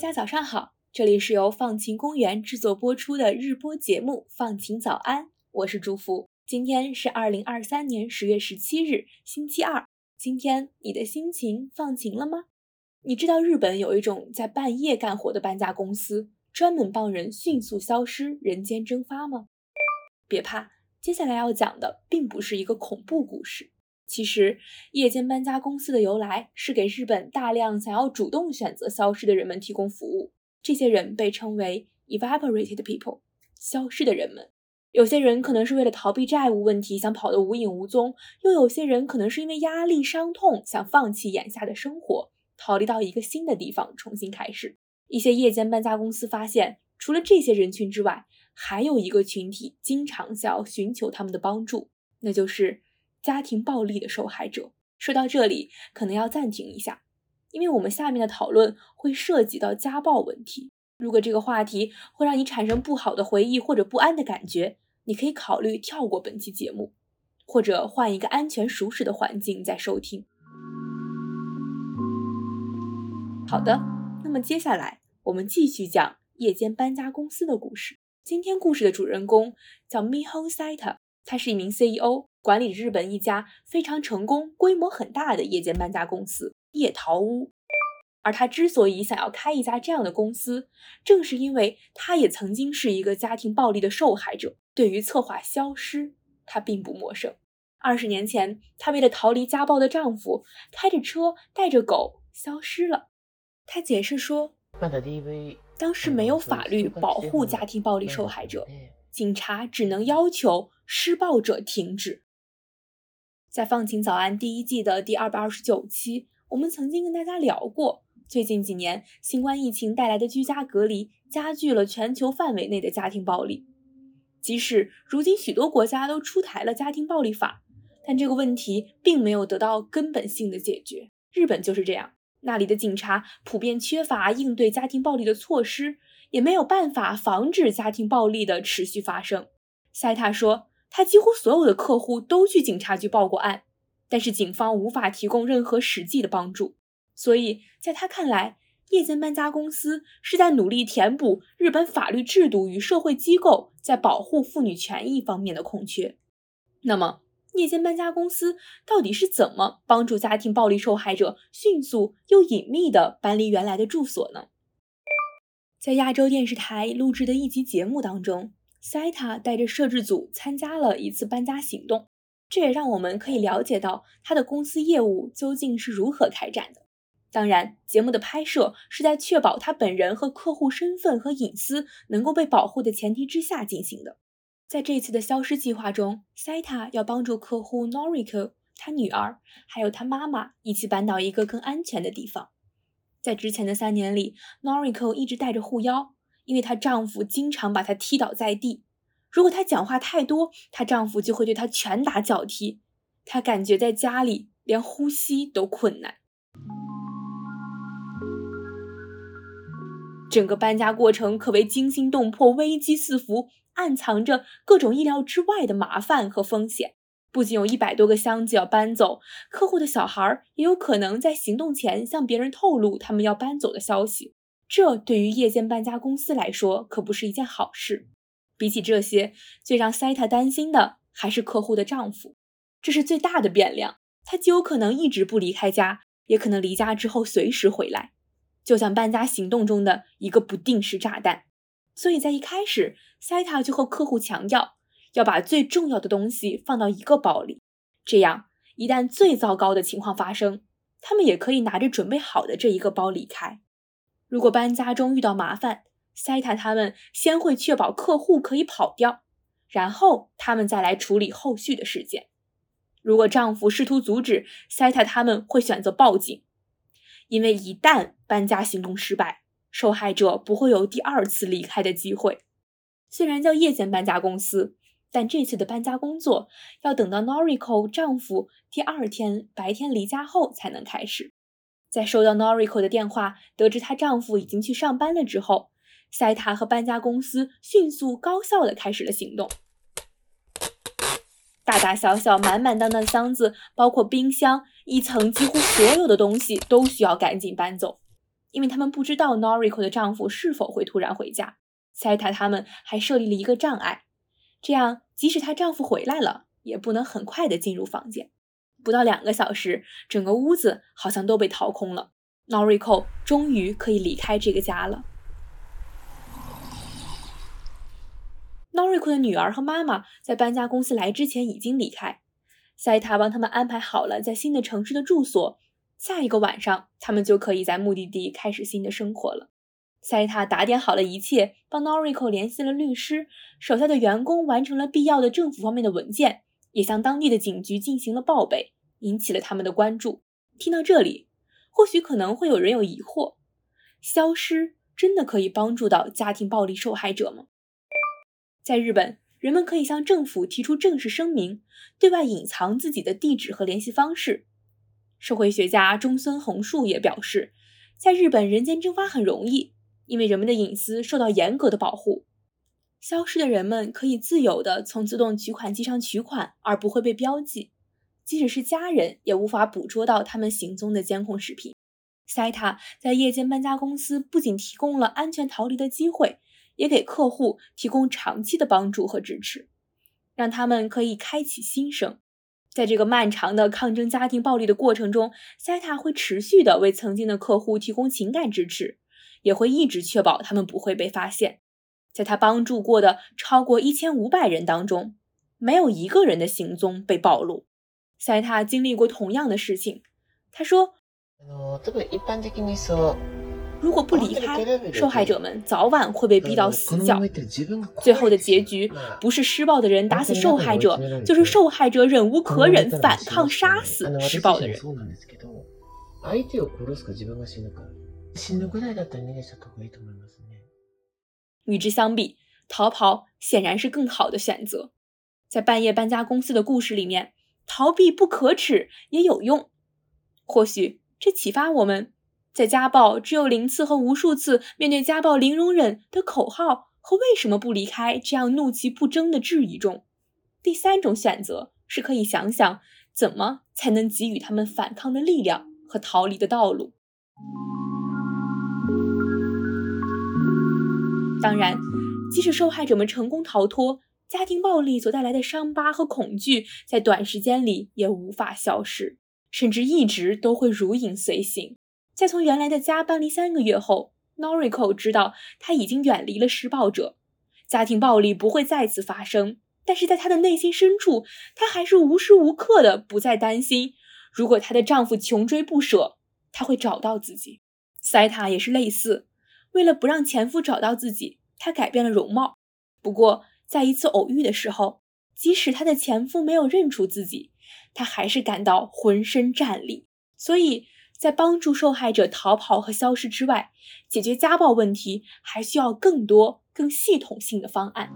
大家早上好，这里是由放晴公园制作播出的日播节目《放晴早安》，我是祝福。今天是二零二三年十月十七日，星期二。今天你的心情放晴了吗？你知道日本有一种在半夜干活的搬家公司，专门帮人迅速消失、人间蒸发吗？别怕，接下来要讲的并不是一个恐怖故事。其实，夜间搬家公司的由来是给日本大量想要主动选择消失的人们提供服务。这些人被称为 evaporated people，消失的人们。有些人可能是为了逃避债务问题，想跑得无影无踪；又有些人可能是因为压力、伤痛，想放弃眼下的生活，逃离到一个新的地方重新开始。一些夜间搬家公司发现，除了这些人群之外，还有一个群体经常想要寻求他们的帮助，那就是。家庭暴力的受害者。说到这里，可能要暂停一下，因为我们下面的讨论会涉及到家暴问题。如果这个话题会让你产生不好的回忆或者不安的感觉，你可以考虑跳过本期节目，或者换一个安全舒适的环境再收听。好的，那么接下来我们继续讲夜间搬家公司的故事。今天故事的主人公叫 Miho Saita，他是一名 CEO。管理日本一家非常成功、规模很大的夜间搬家公司——夜逃屋。而他之所以想要开一家这样的公司，正是因为他也曾经是一个家庭暴力的受害者。对于策划消失，他并不陌生。二十年前，他为了逃离家暴的丈夫，开着车带着狗消失了。他解释说，当时没有法律保护家庭暴力受害者，警察只能要求施暴者停止。在《放晴早安》第一季的第二百二十九期，我们曾经跟大家聊过，最近几年新冠疫情带来的居家隔离，加剧了全球范围内的家庭暴力。即使如今许多国家都出台了家庭暴力法，但这个问题并没有得到根本性的解决。日本就是这样，那里的警察普遍缺乏应对家庭暴力的措施，也没有办法防止家庭暴力的持续发生。塞塔说。他几乎所有的客户都去警察局报过案，但是警方无法提供任何实际的帮助。所以，在他看来，夜间搬家公司是在努力填补日本法律制度与社会机构在保护妇女权益方面的空缺。那么，夜间搬家公司到底是怎么帮助家庭暴力受害者迅速又隐秘地搬离原来的住所呢？在亚洲电视台录制的一集节目当中。塞塔带着摄制组参加了一次搬家行动，这也让我们可以了解到他的公司业务究竟是如何开展的。当然，节目的拍摄是在确保他本人和客户身份和隐私能够被保护的前提之下进行的。在这次的消失计划中，塞塔要帮助客户 Noriko、他女儿还有他妈妈一起搬到一个更安全的地方。在之前的三年里，Noriko 一直带着护腰。因为她丈夫经常把她踢倒在地，如果她讲话太多，她丈夫就会对她拳打脚踢。她感觉在家里连呼吸都困难。整个搬家过程可谓惊心动魄、危机四伏，暗藏着各种意料之外的麻烦和风险。不仅有一百多个箱子要搬走，客户的小孩也有可能在行动前向别人透露他们要搬走的消息。这对于夜间搬家公司来说可不是一件好事。比起这些，最让塞塔担心的还是客户的丈夫。这是最大的变量，他极有可能一直不离开家，也可能离家之后随时回来，就像搬家行动中的一个不定时炸弹。所以在一开始，塞塔就和客户强调要把最重要的东西放到一个包里，这样一旦最糟糕的情况发生，他们也可以拿着准备好的这一个包离开。如果搬家中遇到麻烦，塞塔他们先会确保客户可以跑掉，然后他们再来处理后续的事件。如果丈夫试图阻止，塞塔他们会选择报警，因为一旦搬家行动失败，受害者不会有第二次离开的机会。虽然叫夜间搬家公司，但这次的搬家工作要等到 Noriko 丈夫第二天白天离家后才能开始。在收到 Noriko 的电话，得知她丈夫已经去上班了之后，塞塔和搬家公司迅速高效地开始了行动。大大小小、满满当当的箱子，包括冰箱，一层几乎所有的东西都需要赶紧搬走。因为他们不知道 Noriko 的丈夫是否会突然回家。塞塔他们还设立了一个障碍，这样即使她丈夫回来了，也不能很快的进入房间。不到两个小时，整个屋子好像都被掏空了。Noriko 终于可以离开这个家了。Noriko 的女儿和妈妈在搬家公司来之前已经离开，塞塔帮他们安排好了在新的城市的住所。下一个晚上，他们就可以在目的地开始新的生活了。塞塔打点好了一切，帮 Noriko 联系了律师，手下的员工完成了必要的政府方面的文件，也向当地的警局进行了报备，引起了他们的关注。听到这里，或许可能会有人有疑惑：消失真的可以帮助到家庭暴力受害者吗？在日本，人们可以向政府提出正式声明，对外隐藏自己的地址和联系方式。社会学家中村宏树也表示，在日本人间蒸发很容易，因为人们的隐私受到严格的保护。消失的人们可以自由地从自动取款机上取款，而不会被标记。即使是家人，也无法捕捉到他们行踪的监控视频。塞塔在夜间搬家公司不仅提供了安全逃离的机会，也给客户提供长期的帮助和支持，让他们可以开启新生。在这个漫长的抗争家庭暴力的过程中，塞塔会持续的为曾经的客户提供情感支持，也会一直确保他们不会被发现。在他帮助过的超过一千五百人当中，没有一个人的行踪被暴露。塞塔经历过同样的事情，他说。如果不离开，受害者们早晚会被逼到死角。最后的结局不是施暴的人打死受害者，就是受害者忍无可忍，反抗杀死施暴的人。与之相比，逃跑显然是更好的选择。在半夜搬家公司的故事里面，逃避不可耻也有用。或许这启发我们。在家暴只有零次和无数次面对家暴零容忍的口号和为什么不离开这样怒其不争的质疑中，第三种选择是可以想想怎么才能给予他们反抗的力量和逃离的道路。当然，即使受害者们成功逃脱，家庭暴力所带来的伤疤和恐惧在短时间里也无法消失，甚至一直都会如影随形。在从原来的家搬离三个月后，Noriko 知道他已经远离了施暴者，家庭暴力不会再次发生。但是在她的内心深处，她还是无时无刻的不再担心，如果她的丈夫穷追不舍，她会找到自己。塞塔也是类似，为了不让前夫找到自己，她改变了容貌。不过在一次偶遇的时候，即使她的前夫没有认出自己，她还是感到浑身战栗。所以。在帮助受害者逃跑和消失之外，解决家暴问题还需要更多、更系统性的方案。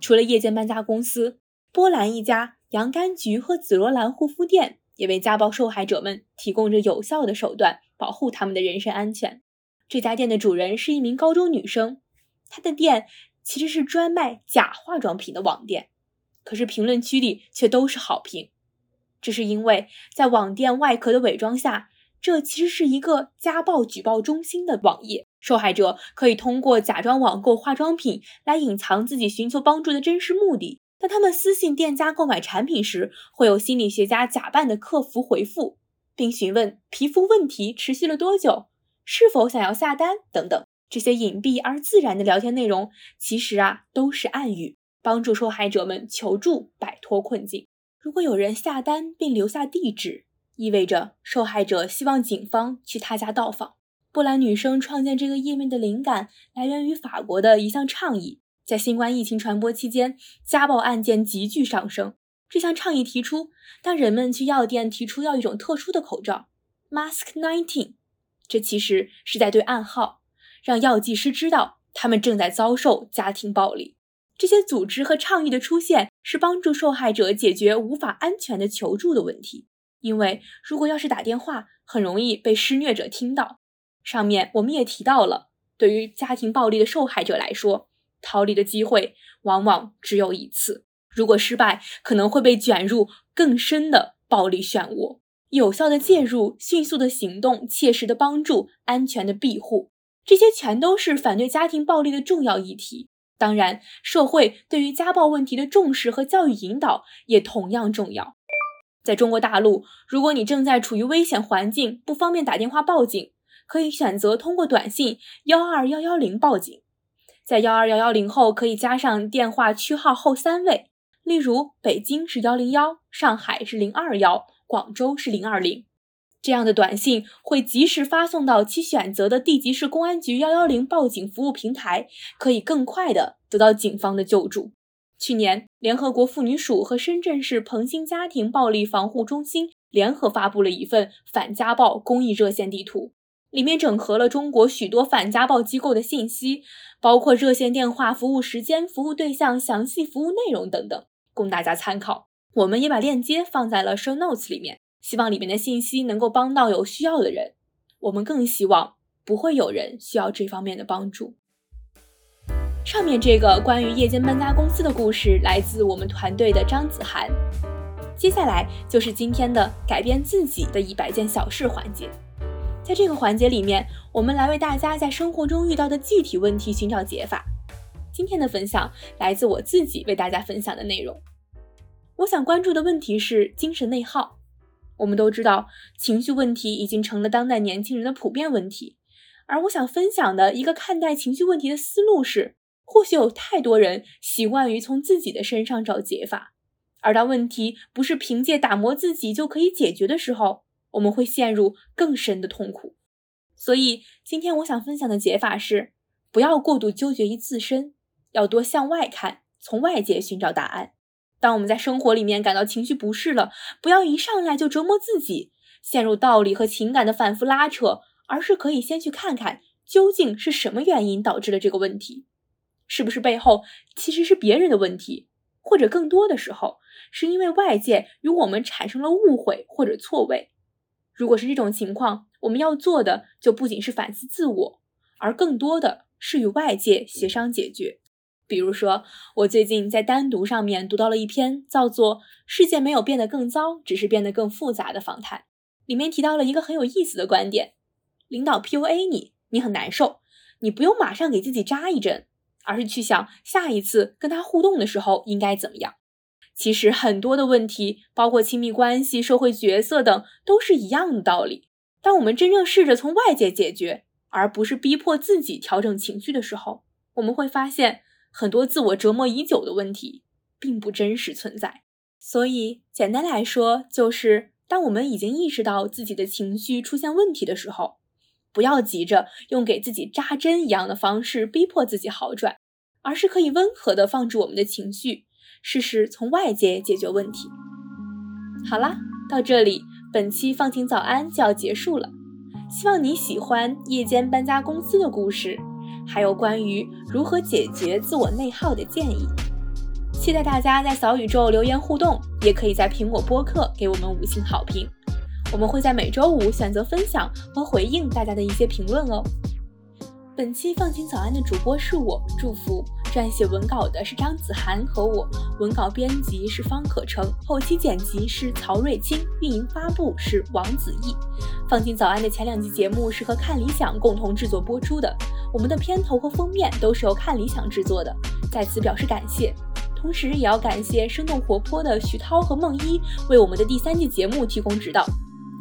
除了夜间搬家公司，波兰一家洋甘菊和紫罗兰护肤店也为家暴受害者们提供着有效的手段，保护他们的人身安全。这家店的主人是一名高中女生，她的店其实是专卖假化妆品的网店，可是评论区里却都是好评。这是因为，在网店外壳的伪装下，这其实是一个家暴举报中心的网页。受害者可以通过假装网购化妆品来隐藏自己寻求帮助的真实目的。当他们私信店家购买产品时，会有心理学家假扮的客服回复，并询问皮肤问题持续了多久，是否想要下单等等。这些隐蔽而自然的聊天内容，其实啊都是暗语，帮助受害者们求助，摆脱困境。如果有人下单并留下地址，意味着受害者希望警方去他家到访。波兰女生创建这个页面的灵感来源于法国的一项倡议。在新冠疫情传播期间，家暴案件急剧上升。这项倡议提出，当人们去药店提出要一种特殊的口罩 （Mask Nineteen），这其实是在对暗号，让药剂师知道他们正在遭受家庭暴力。这些组织和倡议的出现是帮助受害者解决无法安全的求助的问题，因为如果要是打电话，很容易被施虐者听到。上面我们也提到了，对于家庭暴力的受害者来说，逃离的机会往往只有一次，如果失败，可能会被卷入更深的暴力漩涡。有效的介入、迅速的行动、切实的帮助、安全的庇护，这些全都是反对家庭暴力的重要议题。当然，社会对于家暴问题的重视和教育引导也同样重要。在中国大陆，如果你正在处于危险环境，不方便打电话报警，可以选择通过短信幺二幺幺零报警。在幺二幺幺零后，可以加上电话区号后三位，例如北京是幺零幺，上海是零二幺，广州是零二零。这样的短信会及时发送到其选择的地级市公安局幺幺零报警服务平台，可以更快的得到警方的救助。去年，联合国妇女署和深圳市彭兴家庭暴力防护中心联合发布了一份反家暴公益热线地图，里面整合了中国许多反家暴机构的信息，包括热线电话、服务时间、服务对象、详细服务内容等等，供大家参考。我们也把链接放在了 show notes 里面，希望里面的信息能够帮到有需要的人。我们更希望不会有人需要这方面的帮助。上面这个关于夜间搬家公司的故事来自我们团队的张子涵。接下来就是今天的改变自己的一百件小事环节。在这个环节里面，我们来为大家在生活中遇到的具体问题寻找解法。今天的分享来自我自己为大家分享的内容。我想关注的问题是精神内耗。我们都知道，情绪问题已经成了当代年轻人的普遍问题。而我想分享的一个看待情绪问题的思路是。或许有太多人习惯于从自己的身上找解法，而当问题不是凭借打磨自己就可以解决的时候，我们会陷入更深的痛苦。所以，今天我想分享的解法是：不要过度纠结于自身，要多向外看，从外界寻找答案。当我们在生活里面感到情绪不适了，不要一上来就折磨自己，陷入道理和情感的反复拉扯，而是可以先去看看究竟是什么原因导致了这个问题。是不是背后其实是别人的问题，或者更多的时候是因为外界与我们产生了误会或者错位？如果是这种情况，我们要做的就不仅是反思自我，而更多的是与外界协商解决。比如说，我最近在单独上面读到了一篇叫做《世界没有变得更糟，只是变得更复杂》的访谈，里面提到了一个很有意思的观点：领导 PUA 你，你很难受，你不用马上给自己扎一针。而是去想下一次跟他互动的时候应该怎么样。其实很多的问题，包括亲密关系、社会角色等，都是一样的道理。当我们真正试着从外界解决，而不是逼迫自己调整情绪的时候，我们会发现很多自我折磨已久的问题并不真实存在。所以，简单来说，就是当我们已经意识到自己的情绪出现问题的时候。不要急着用给自己扎针一样的方式逼迫自己好转，而是可以温和的放置我们的情绪，试试从外界解决问题。好啦，到这里，本期放晴早安就要结束了。希望你喜欢夜间搬家公司的故事，还有关于如何解决自我内耗的建议。期待大家在小宇宙留言互动，也可以在苹果播客给我们五星好评。我们会在每周五选择分享和回应大家的一些评论哦。本期放晴早安的主播是我，祝福撰写文稿的是张子涵和我，文稿编辑是方可成，后期剪辑是曹瑞清，运营发布是王子毅。放晴早安的前两集节目是和看理想共同制作播出的，我们的片头和封面都是由看理想制作的，在此表示感谢。同时也要感谢生动活泼的徐涛和梦一为我们的第三季节目提供指导。